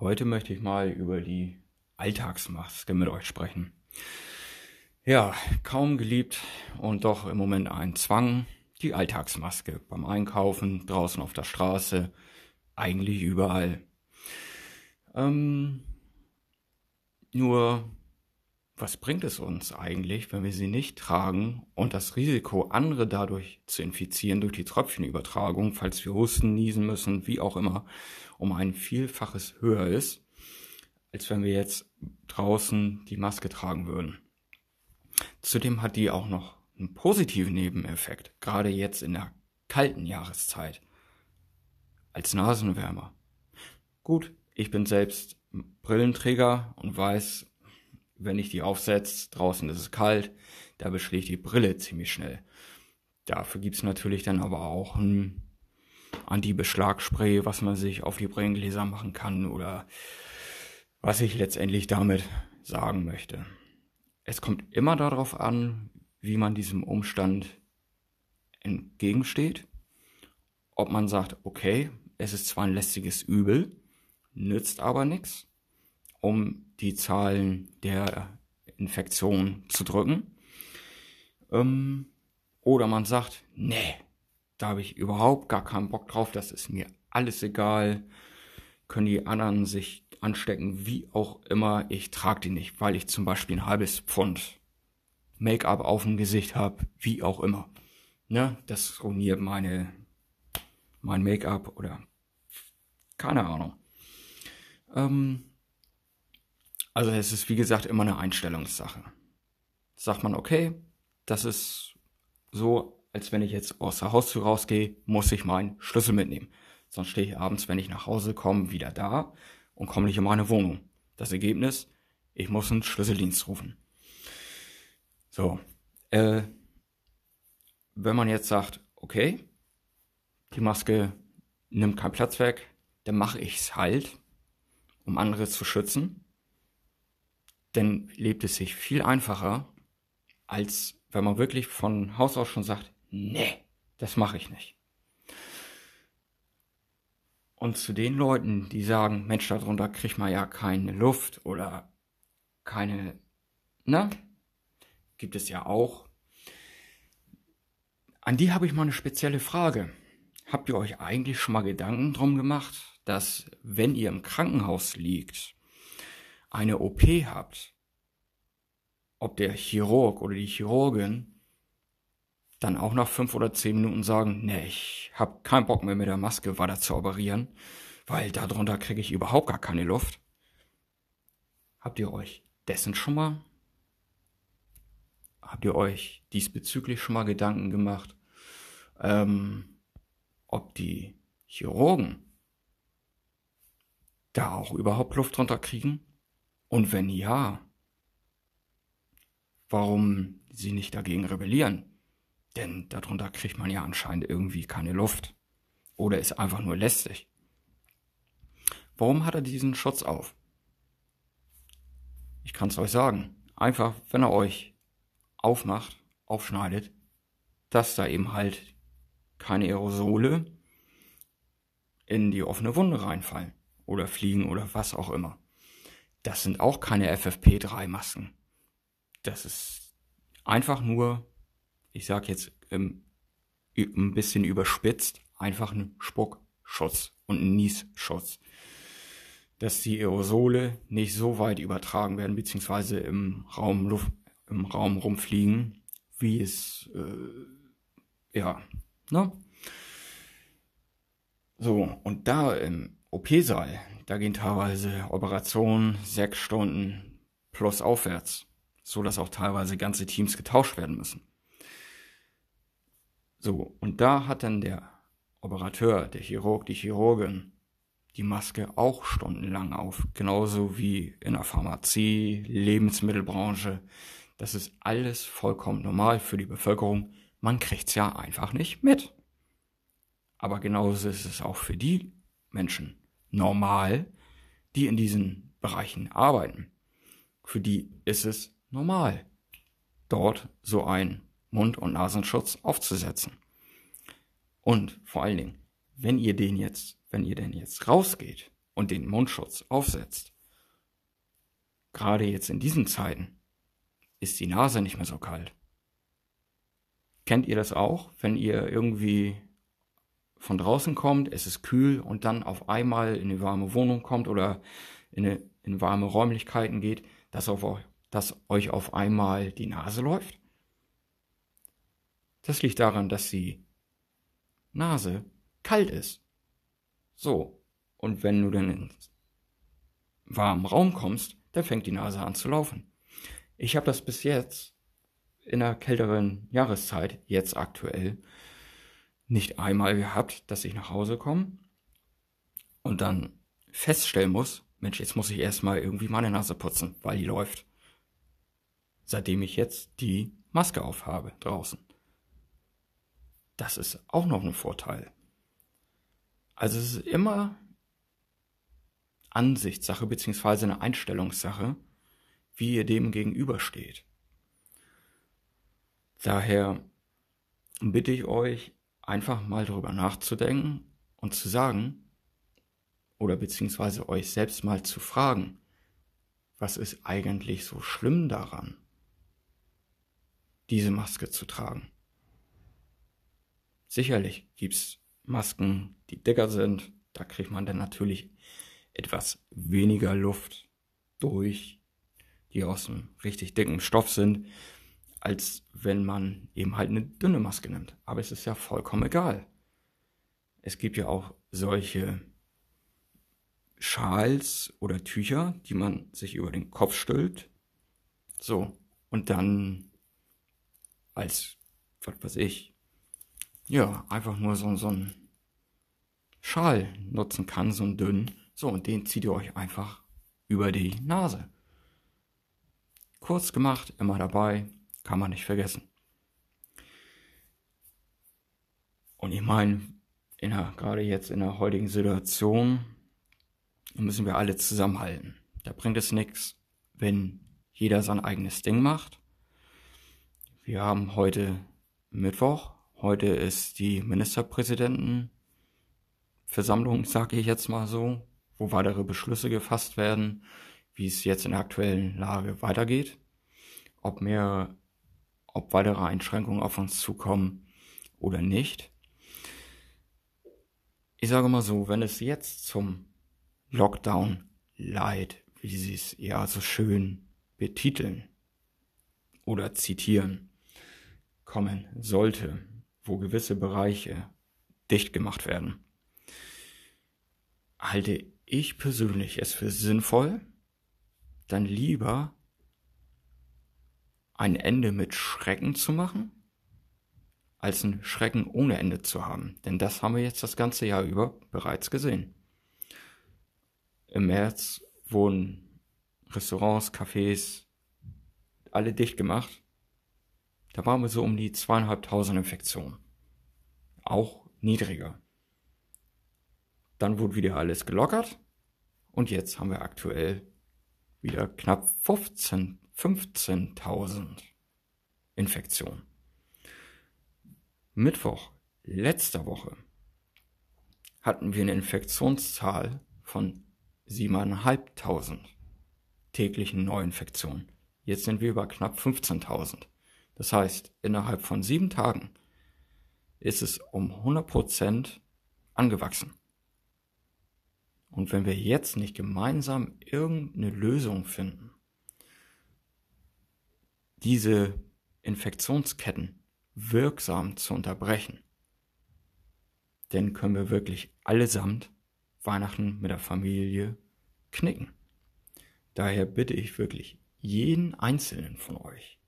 Heute möchte ich mal über die Alltagsmaske mit euch sprechen. Ja, kaum geliebt und doch im Moment ein Zwang. Die Alltagsmaske beim Einkaufen, draußen auf der Straße, eigentlich überall. Ähm, nur, was bringt es uns eigentlich, wenn wir sie nicht tragen und das Risiko, andere dadurch zu infizieren durch die Tröpfchenübertragung, falls wir husten, niesen müssen, wie auch immer, um ein Vielfaches höher ist, als wenn wir jetzt draußen die Maske tragen würden. Zudem hat die auch noch einen positiven Nebeneffekt, gerade jetzt in der kalten Jahreszeit, als Nasenwärmer. Gut, ich bin selbst Brillenträger und weiß, wenn ich die aufsetze, draußen ist es kalt, da beschlägt die Brille ziemlich schnell. Dafür gibt's natürlich dann aber auch ein Anti-Beschlagspray, was man sich auf die Brillengläser machen kann oder was ich letztendlich damit sagen möchte. Es kommt immer darauf an, wie man diesem Umstand entgegensteht. Ob man sagt, okay, es ist zwar ein lästiges Übel, nützt aber nichts, um die Zahlen der Infektion zu drücken. Ähm, oder man sagt, nee, da habe ich überhaupt gar keinen Bock drauf, das ist mir alles egal, können die anderen sich anstecken, wie auch immer, ich trage die nicht, weil ich zum Beispiel ein halbes Pfund Make-up auf dem Gesicht habe, wie auch immer. Ne, das ruiniert meine, mein Make-up oder keine Ahnung. Ähm, also es ist wie gesagt immer eine Einstellungssache. Sagt man, okay, das ist so, als wenn ich jetzt aus der Haustür rausgehe, muss ich meinen Schlüssel mitnehmen. Sonst stehe ich abends, wenn ich nach Hause komme, wieder da und komme nicht in meine Wohnung. Das Ergebnis, ich muss einen Schlüsseldienst rufen. So, äh, wenn man jetzt sagt, okay, die Maske nimmt keinen Platz weg, dann mache ich's halt, um andere zu schützen. Denn lebt es sich viel einfacher, als wenn man wirklich von Haus aus schon sagt, nee, das mache ich nicht. Und zu den Leuten, die sagen, Mensch, darunter kriegt man ja keine Luft oder keine, ne? Gibt es ja auch. An die habe ich mal eine spezielle Frage. Habt ihr euch eigentlich schon mal Gedanken drum gemacht, dass wenn ihr im Krankenhaus liegt, eine OP habt, ob der Chirurg oder die Chirurgin dann auch nach fünf oder zehn Minuten sagen, nee, ich hab keinen Bock mehr mit der Maske weiter zu operieren, weil darunter kriege ich überhaupt gar keine Luft. Habt ihr euch dessen schon mal, habt ihr euch diesbezüglich schon mal Gedanken gemacht, ähm, ob die Chirurgen da auch überhaupt Luft drunter kriegen? Und wenn ja, warum sie nicht dagegen rebellieren? Denn darunter kriegt man ja anscheinend irgendwie keine Luft. Oder ist einfach nur lästig. Warum hat er diesen Schutz auf? Ich kann es euch sagen. Einfach, wenn er euch aufmacht, aufschneidet, dass da eben halt keine Aerosole in die offene Wunde reinfallen oder fliegen oder was auch immer. Das sind auch keine FFP3-Masken. Das ist einfach nur, ich sag jetzt ähm, ein bisschen überspitzt, einfach ein Spuckschutz und ein Niesschutz. Dass die Aerosole nicht so weit übertragen werden, beziehungsweise im Raum, Luft, im Raum rumfliegen, wie es, äh, ja, ne? So, und da im OP-Saal, da gehen teilweise Operationen sechs Stunden plus aufwärts, so dass auch teilweise ganze Teams getauscht werden müssen. So, und da hat dann der Operateur, der Chirurg, die Chirurgin die Maske auch stundenlang auf, genauso wie in der Pharmazie, Lebensmittelbranche. Das ist alles vollkommen normal für die Bevölkerung. Man kriegt's ja einfach nicht mit. Aber genauso ist es auch für die Menschen normal, die in diesen Bereichen arbeiten. Für die ist es normal, dort so einen Mund- und Nasenschutz aufzusetzen. Und vor allen Dingen, wenn ihr den jetzt, wenn ihr denn jetzt rausgeht und den Mundschutz aufsetzt, gerade jetzt in diesen Zeiten, ist die Nase nicht mehr so kalt. Kennt ihr das auch, wenn ihr irgendwie von draußen kommt, es ist kühl und dann auf einmal in eine warme Wohnung kommt oder in, eine, in warme Räumlichkeiten geht, dass, auf, dass euch auf einmal die Nase läuft? Das liegt daran, dass die Nase kalt ist. So, und wenn du dann in warmen Raum kommst, dann fängt die Nase an zu laufen. Ich habe das bis jetzt in einer kälteren Jahreszeit, jetzt aktuell, nicht einmal gehabt, dass ich nach Hause komme und dann feststellen muss, Mensch, jetzt muss ich erstmal irgendwie meine Nase putzen, weil die läuft. Seitdem ich jetzt die Maske aufhabe draußen. Das ist auch noch ein Vorteil. Also es ist immer Ansichtssache beziehungsweise eine Einstellungssache, wie ihr dem gegenübersteht. Daher bitte ich euch, einfach mal darüber nachzudenken und zu sagen, oder beziehungsweise euch selbst mal zu fragen, was ist eigentlich so schlimm daran, diese Maske zu tragen. Sicherlich gibt's Masken, die dicker sind, da kriegt man dann natürlich etwas weniger Luft durch, die aus einem richtig dicken Stoff sind, als wenn man eben halt eine dünne Maske nimmt. Aber es ist ja vollkommen egal. Es gibt ja auch solche Schals oder Tücher, die man sich über den Kopf stülpt. So. Und dann als, was weiß ich, ja, einfach nur so, so ein Schal nutzen kann, so ein dünn. So, und den zieht ihr euch einfach über die Nase. Kurz gemacht, immer dabei, kann man nicht vergessen. Und ich meine, gerade jetzt in der heutigen Situation müssen wir alle zusammenhalten. Da bringt es nichts, wenn jeder sein eigenes Ding macht. Wir haben heute Mittwoch. Heute ist die Ministerpräsidentenversammlung, sage ich jetzt mal so, wo weitere Beschlüsse gefasst werden, wie es jetzt in der aktuellen Lage weitergeht, ob mehr ob weitere Einschränkungen auf uns zukommen oder nicht. Ich sage mal so, wenn es jetzt zum Lockdown Light, wie sie es ja so schön betiteln oder zitieren, kommen sollte, wo gewisse Bereiche dicht gemacht werden, halte ich persönlich es für sinnvoll, dann lieber ein Ende mit Schrecken zu machen, als ein Schrecken ohne Ende zu haben. Denn das haben wir jetzt das ganze Jahr über bereits gesehen. Im März wurden Restaurants, Cafés, alle dicht gemacht. Da waren wir so um die zweieinhalbtausend Infektionen. Auch niedriger. Dann wurde wieder alles gelockert und jetzt haben wir aktuell wieder knapp 15 15.000 Infektionen. Mittwoch letzter Woche hatten wir eine Infektionszahl von 7.500 täglichen Neuinfektionen. Jetzt sind wir über knapp 15.000. Das heißt, innerhalb von sieben Tagen ist es um 100% angewachsen. Und wenn wir jetzt nicht gemeinsam irgendeine Lösung finden, diese Infektionsketten wirksam zu unterbrechen. Denn können wir wirklich allesamt Weihnachten mit der Familie knicken. Daher bitte ich wirklich jeden einzelnen von euch,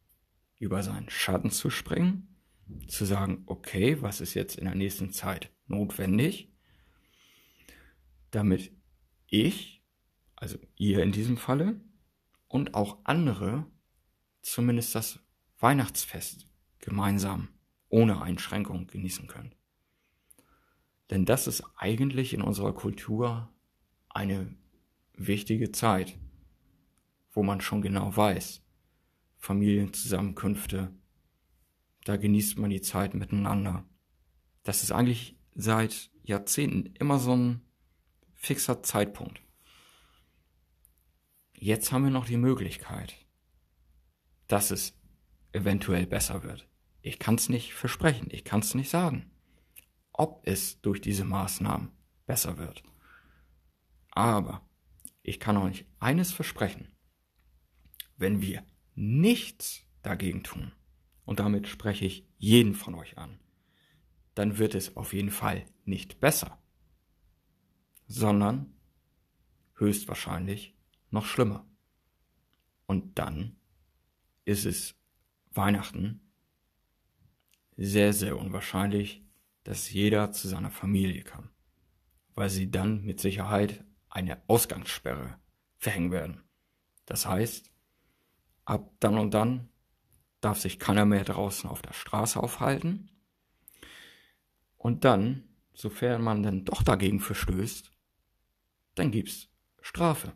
über seinen Schatten zu springen, zu sagen, okay, was ist jetzt in der nächsten Zeit notwendig, damit ich, also ihr in diesem Falle, und auch andere zumindest das Weihnachtsfest gemeinsam ohne Einschränkung genießen können. Denn das ist eigentlich in unserer Kultur eine wichtige Zeit, wo man schon genau weiß, Familienzusammenkünfte, da genießt man die Zeit miteinander. Das ist eigentlich seit Jahrzehnten immer so ein fixer Zeitpunkt. Jetzt haben wir noch die Möglichkeit, dass es eventuell besser wird. Ich kann es nicht versprechen, ich kann es nicht sagen, ob es durch diese Maßnahmen besser wird. Aber ich kann euch eines versprechen. Wenn wir nichts dagegen tun, und damit spreche ich jeden von euch an, dann wird es auf jeden Fall nicht besser, sondern höchstwahrscheinlich noch schlimmer. Und dann ist es Weihnachten sehr, sehr unwahrscheinlich, dass jeder zu seiner Familie kann, weil sie dann mit Sicherheit eine Ausgangssperre verhängen werden. Das heißt, ab dann und dann darf sich keiner mehr draußen auf der Straße aufhalten. Und dann, sofern man dann doch dagegen verstößt, dann gibt's Strafe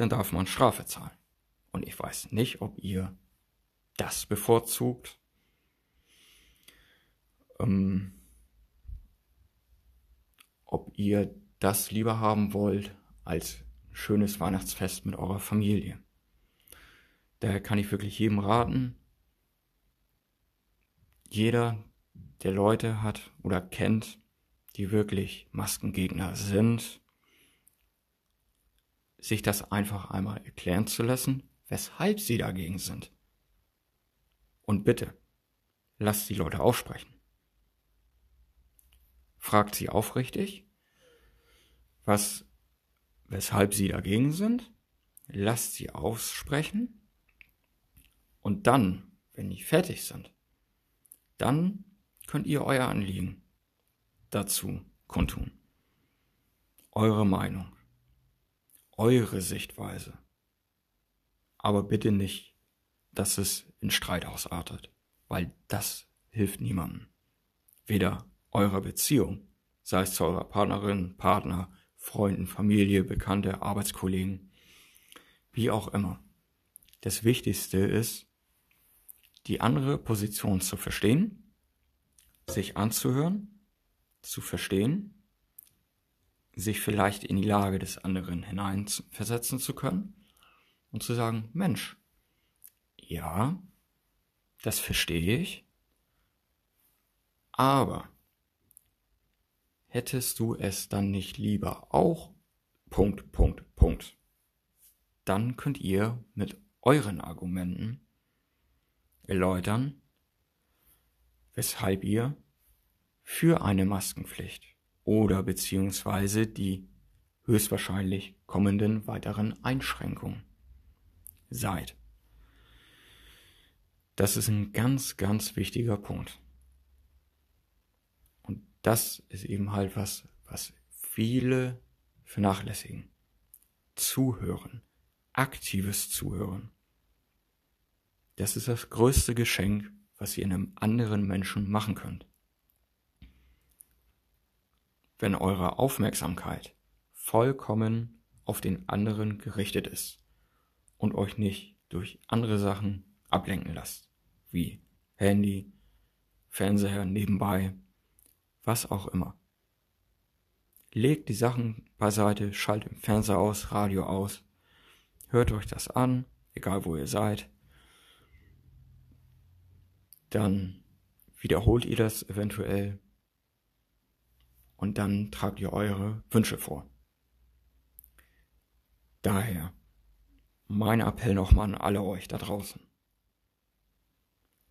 dann darf man Strafe zahlen. Und ich weiß nicht, ob ihr das bevorzugt. Ähm, ob ihr das lieber haben wollt als schönes Weihnachtsfest mit eurer Familie. Daher kann ich wirklich jedem raten, jeder, der Leute hat oder kennt, die wirklich Maskengegner sind, sich das einfach einmal erklären zu lassen, weshalb sie dagegen sind. Und bitte, lasst die Leute aussprechen. Fragt sie aufrichtig, was, weshalb sie dagegen sind, lasst sie aussprechen und dann, wenn die fertig sind, dann könnt ihr euer Anliegen dazu kundtun. Eure Meinung eure Sichtweise. Aber bitte nicht, dass es in Streit ausartet, weil das hilft niemandem. Weder eurer Beziehung, sei es zu eurer Partnerin, Partner, Freunden, Familie, Bekannte, Arbeitskollegen, wie auch immer. Das Wichtigste ist, die andere Position zu verstehen, sich anzuhören, zu verstehen sich vielleicht in die Lage des anderen hineinversetzen zu können und zu sagen, Mensch, ja, das verstehe ich, aber hättest du es dann nicht lieber auch Punkt, Punkt, Punkt. Dann könnt ihr mit euren Argumenten erläutern, weshalb ihr für eine Maskenpflicht oder beziehungsweise die höchstwahrscheinlich kommenden weiteren Einschränkungen seid. Das ist ein ganz, ganz wichtiger Punkt. Und das ist eben halt was, was viele vernachlässigen. Zuhören. Aktives Zuhören. Das ist das größte Geschenk, was ihr einem anderen Menschen machen könnt wenn eure Aufmerksamkeit vollkommen auf den anderen gerichtet ist und euch nicht durch andere Sachen ablenken lasst, wie Handy, Fernseher nebenbei, was auch immer. Legt die Sachen beiseite, schaltet den Fernseher aus, Radio aus, hört euch das an, egal wo ihr seid. Dann wiederholt ihr das eventuell und dann tragt ihr eure Wünsche vor. Daher mein Appell nochmal an alle euch da draußen.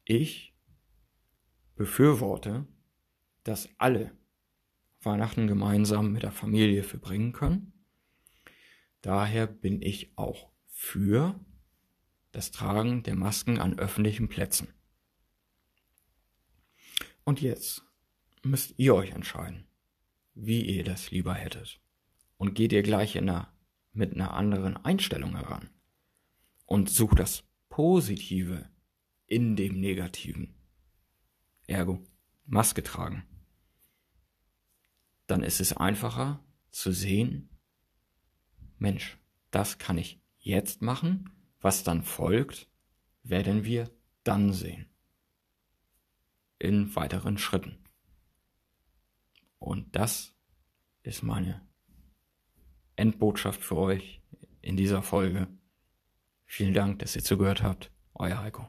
Ich befürworte, dass alle Weihnachten gemeinsam mit der Familie verbringen können. Daher bin ich auch für das Tragen der Masken an öffentlichen Plätzen. Und jetzt müsst ihr euch entscheiden wie ihr das lieber hättet. Und geht ihr gleich in einer, mit einer anderen Einstellung heran. Und sucht das Positive in dem Negativen. Ergo, Maske tragen. Dann ist es einfacher zu sehen, Mensch, das kann ich jetzt machen, was dann folgt, werden wir dann sehen. In weiteren Schritten. Und das ist meine Endbotschaft für euch in dieser Folge. Vielen Dank, dass ihr zugehört habt. Euer Heiko.